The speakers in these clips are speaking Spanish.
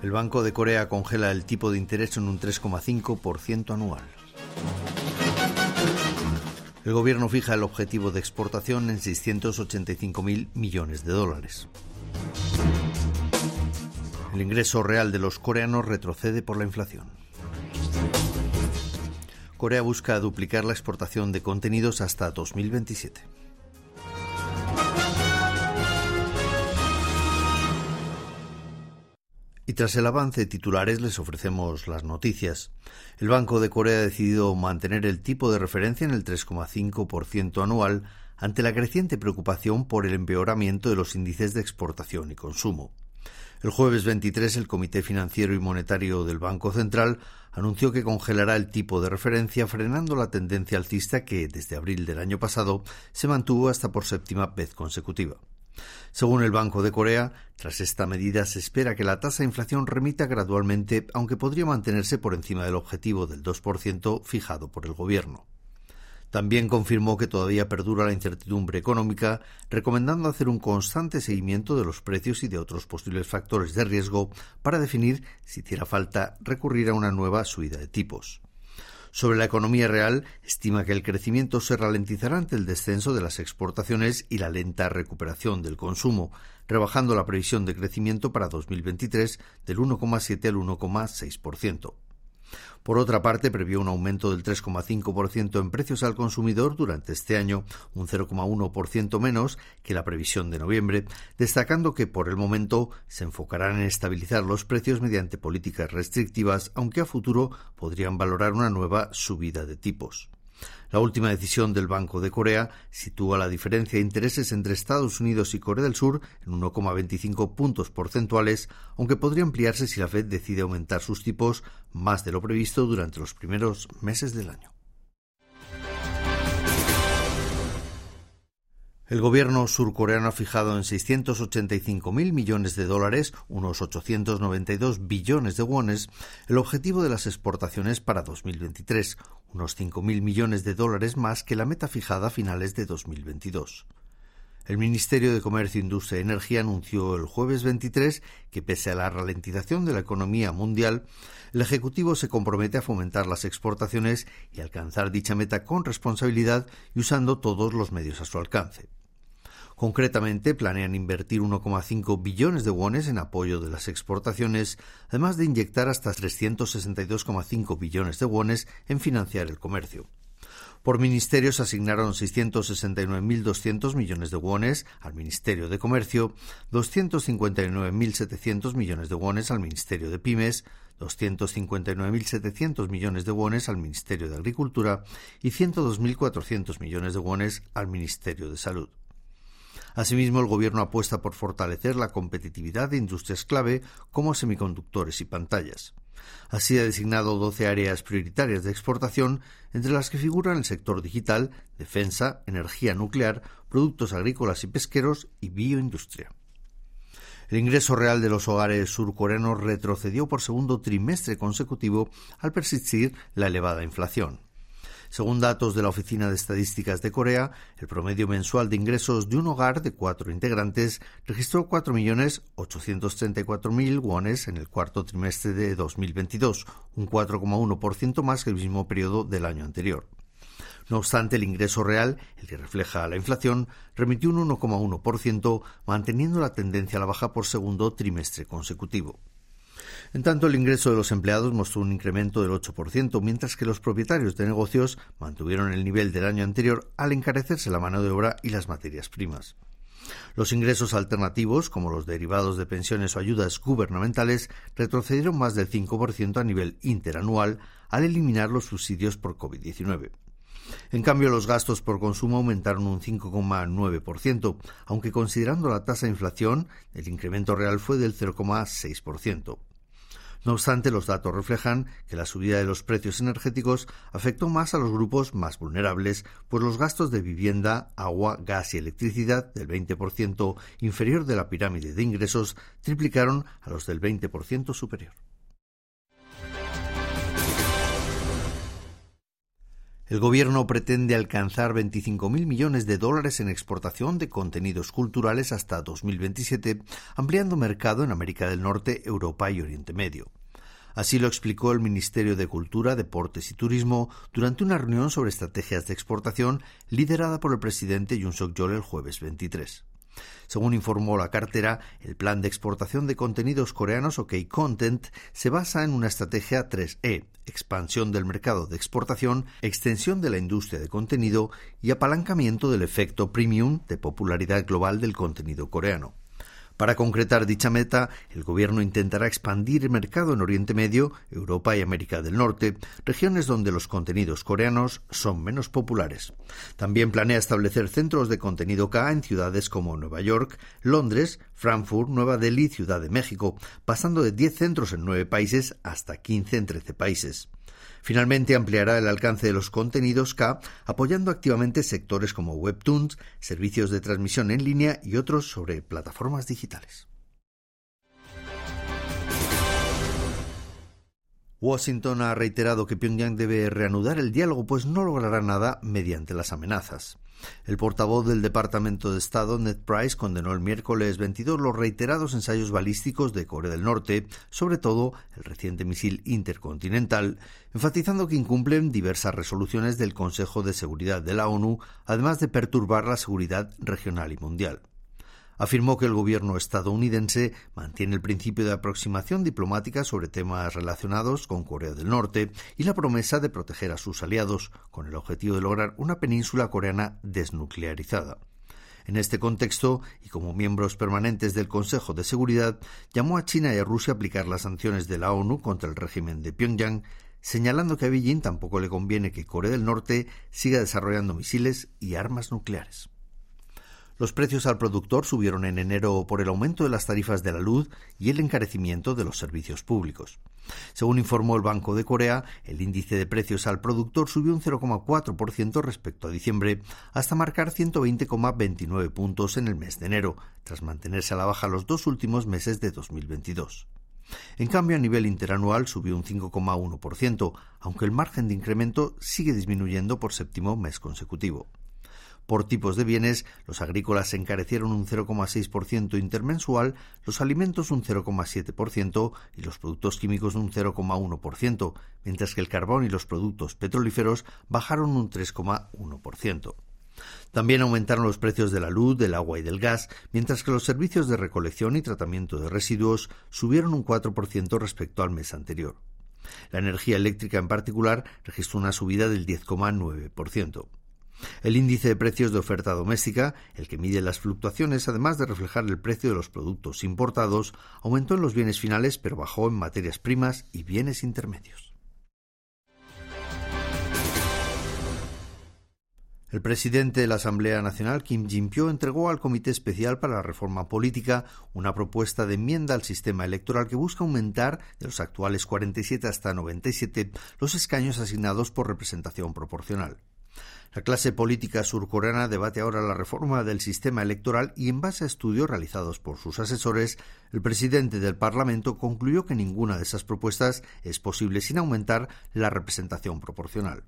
El Banco de Corea congela el tipo de interés en un 3,5% anual. El gobierno fija el objetivo de exportación en 685.000 millones de dólares. El ingreso real de los coreanos retrocede por la inflación. Corea busca duplicar la exportación de contenidos hasta 2027. Y tras el avance de titulares les ofrecemos las noticias. El Banco de Corea ha decidido mantener el tipo de referencia en el 3,5% anual ante la creciente preocupación por el empeoramiento de los índices de exportación y consumo. El jueves 23 el Comité Financiero y Monetario del Banco Central anunció que congelará el tipo de referencia frenando la tendencia alcista que desde abril del año pasado se mantuvo hasta por séptima vez consecutiva. Según el Banco de Corea, tras esta medida se espera que la tasa de inflación remita gradualmente, aunque podría mantenerse por encima del objetivo del 2% fijado por el Gobierno. También confirmó que todavía perdura la incertidumbre económica, recomendando hacer un constante seguimiento de los precios y de otros posibles factores de riesgo para definir si hiciera falta recurrir a una nueva subida de tipos. Sobre la economía real, estima que el crecimiento se ralentizará ante el descenso de las exportaciones y la lenta recuperación del consumo, rebajando la previsión de crecimiento para 2023 del 1,7 al 1,6%. Por otra parte, previó un aumento del 3,5% en precios al consumidor durante este año, un 0,1% menos que la previsión de noviembre, destacando que por el momento se enfocarán en estabilizar los precios mediante políticas restrictivas, aunque a futuro podrían valorar una nueva subida de tipos. La última decisión del Banco de Corea sitúa la diferencia de intereses entre Estados Unidos y Corea del Sur en 1,25 puntos porcentuales, aunque podría ampliarse si la Fed decide aumentar sus tipos más de lo previsto durante los primeros meses del año. El gobierno surcoreano ha fijado en 685.000 millones de dólares, unos 892 billones de wones, el objetivo de las exportaciones para 2023, unos 5.000 millones de dólares más que la meta fijada a finales de 2022. El Ministerio de Comercio, Industria y Energía anunció el jueves 23 que, pese a la ralentización de la economía mundial, el Ejecutivo se compromete a fomentar las exportaciones y alcanzar dicha meta con responsabilidad y usando todos los medios a su alcance. Concretamente, planean invertir 1,5 billones de wones en apoyo de las exportaciones, además de inyectar hasta 362,5 billones de wones en financiar el comercio. Por ministerios asignaron 669.200 millones de wones al Ministerio de Comercio, 259.700 millones de wones al Ministerio de Pymes, 259.700 millones de wones al Ministerio de Agricultura y 102.400 millones de wones al Ministerio de Salud. Asimismo, el Gobierno apuesta por fortalecer la competitividad de industrias clave como semiconductores y pantallas. Así ha designado 12 áreas prioritarias de exportación, entre las que figuran el sector digital, defensa, energía nuclear, productos agrícolas y pesqueros y bioindustria. El ingreso real de los hogares surcoreanos retrocedió por segundo trimestre consecutivo al persistir la elevada inflación. Según datos de la Oficina de Estadísticas de Corea, el promedio mensual de ingresos de un hogar de cuatro integrantes registró 4.834.000 wones en el cuarto trimestre de 2022, un 4,1% más que el mismo periodo del año anterior. No obstante, el ingreso real, el que refleja la inflación, remitió un 1,1%, manteniendo la tendencia a la baja por segundo trimestre consecutivo. En tanto, el ingreso de los empleados mostró un incremento del 8%, mientras que los propietarios de negocios mantuvieron el nivel del año anterior al encarecerse la mano de obra y las materias primas. Los ingresos alternativos, como los derivados de pensiones o ayudas gubernamentales, retrocedieron más del 5% a nivel interanual al eliminar los subsidios por COVID-19. En cambio, los gastos por consumo aumentaron un 5,9%, aunque considerando la tasa de inflación, el incremento real fue del 0,6%. No obstante, los datos reflejan que la subida de los precios energéticos afectó más a los grupos más vulnerables, pues los gastos de vivienda, agua, gas y electricidad del 20% inferior de la pirámide de ingresos triplicaron a los del 20% superior. El gobierno pretende alcanzar 25.000 millones de dólares en exportación de contenidos culturales hasta 2027, ampliando mercado en América del Norte, Europa y Oriente Medio. Así lo explicó el Ministerio de Cultura, Deportes y Turismo durante una reunión sobre estrategias de exportación liderada por el presidente Yoon Suk-yeol el jueves 23. Según informó la cartera, el plan de exportación de contenidos coreanos OK Content se basa en una estrategia 3E, expansión del mercado de exportación, extensión de la industria de contenido y apalancamiento del efecto premium de popularidad global del contenido coreano. Para concretar dicha meta, el Gobierno intentará expandir el mercado en Oriente Medio, Europa y América del Norte, regiones donde los contenidos coreanos son menos populares. También planea establecer centros de contenido K en ciudades como Nueva York, Londres, Frankfurt, Nueva Delhi Ciudad de México, pasando de 10 centros en 9 países hasta 15 en 13 países. Finalmente ampliará el alcance de los contenidos K, apoyando activamente sectores como webtoons, servicios de transmisión en línea y otros sobre plataformas digitales. Washington ha reiterado que Pyongyang debe reanudar el diálogo, pues no logrará nada mediante las amenazas. El portavoz del Departamento de Estado, Ned Price, condenó el miércoles 22 los reiterados ensayos balísticos de Corea del Norte, sobre todo el reciente misil intercontinental, enfatizando que incumplen diversas resoluciones del Consejo de Seguridad de la ONU, además de perturbar la seguridad regional y mundial afirmó que el gobierno estadounidense mantiene el principio de aproximación diplomática sobre temas relacionados con Corea del Norte y la promesa de proteger a sus aliados, con el objetivo de lograr una península coreana desnuclearizada. En este contexto, y como miembros permanentes del Consejo de Seguridad, llamó a China y a Rusia a aplicar las sanciones de la ONU contra el régimen de Pyongyang, señalando que a Beijing tampoco le conviene que Corea del Norte siga desarrollando misiles y armas nucleares. Los precios al productor subieron en enero por el aumento de las tarifas de la luz y el encarecimiento de los servicios públicos. Según informó el Banco de Corea, el índice de precios al productor subió un 0,4% respecto a diciembre, hasta marcar 120,29 puntos en el mes de enero, tras mantenerse a la baja los dos últimos meses de 2022. En cambio, a nivel interanual subió un 5,1%, aunque el margen de incremento sigue disminuyendo por séptimo mes consecutivo. Por tipos de bienes, los agrícolas se encarecieron un 0,6% intermensual, los alimentos un 0,7% y los productos químicos un 0,1%, mientras que el carbón y los productos petrolíferos bajaron un 3,1%. También aumentaron los precios de la luz, del agua y del gas, mientras que los servicios de recolección y tratamiento de residuos subieron un 4% respecto al mes anterior. La energía eléctrica en particular registró una subida del 10,9%. El índice de precios de oferta doméstica, el que mide las fluctuaciones además de reflejar el precio de los productos importados, aumentó en los bienes finales pero bajó en materias primas y bienes intermedios. El presidente de la Asamblea Nacional, Kim Jin-pyo, entregó al Comité Especial para la Reforma Política una propuesta de enmienda al sistema electoral que busca aumentar de los actuales 47 hasta 97 los escaños asignados por representación proporcional. La clase política surcoreana debate ahora la reforma del sistema electoral y en base a estudios realizados por sus asesores, el presidente del Parlamento concluyó que ninguna de esas propuestas es posible sin aumentar la representación proporcional.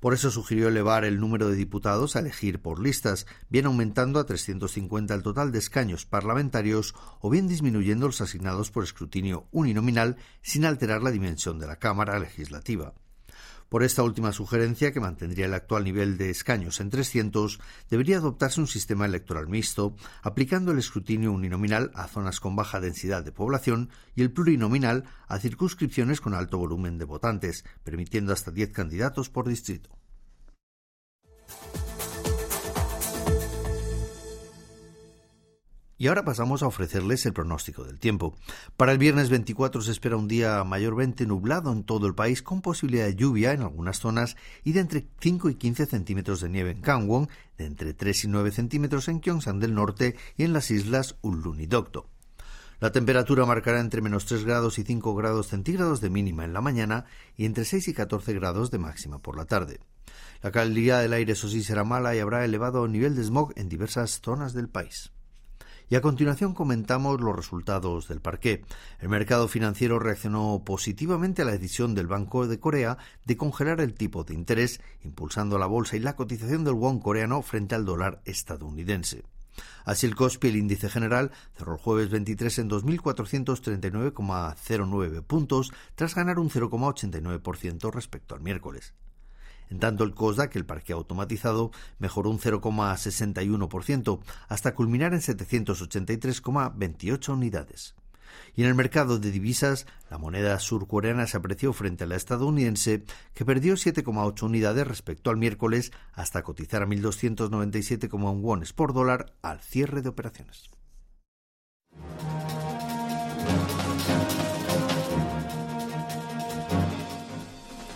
Por eso sugirió elevar el número de diputados a elegir por listas, bien aumentando a 350 el total de escaños parlamentarios o bien disminuyendo los asignados por escrutinio uninominal sin alterar la dimensión de la Cámara legislativa. Por esta última sugerencia, que mantendría el actual nivel de escaños en 300, debería adoptarse un sistema electoral mixto, aplicando el escrutinio uninominal a zonas con baja densidad de población y el plurinominal a circunscripciones con alto volumen de votantes, permitiendo hasta 10 candidatos por distrito. Y ahora pasamos a ofrecerles el pronóstico del tiempo. Para el viernes 24 se espera un día mayormente nublado en todo el país con posibilidad de lluvia en algunas zonas y de entre 5 y 15 centímetros de nieve en Gangwon, de entre 3 y 9 centímetros en Gyeongsang del Norte y en las islas Ullun y. La temperatura marcará entre menos 3 grados y 5 grados centígrados de mínima en la mañana y entre 6 y 14 grados de máxima por la tarde. La calidad del aire, eso sí, será mala y habrá elevado nivel de smog en diversas zonas del país. Y a continuación comentamos los resultados del parqué. El mercado financiero reaccionó positivamente a la decisión del Banco de Corea de congelar el tipo de interés, impulsando la bolsa y la cotización del won coreano frente al dólar estadounidense. Así el COSPI, el índice general, cerró el jueves 23 en 2.439,09 puntos, tras ganar un 0,89% respecto al miércoles. En tanto, el COSDAC, el parque automatizado, mejoró un 0,61% hasta culminar en 783,28 unidades. Y en el mercado de divisas, la moneda surcoreana se apreció frente a la estadounidense, que perdió 7,8 unidades respecto al miércoles hasta cotizar a 1.297,1 wones por dólar al cierre de operaciones.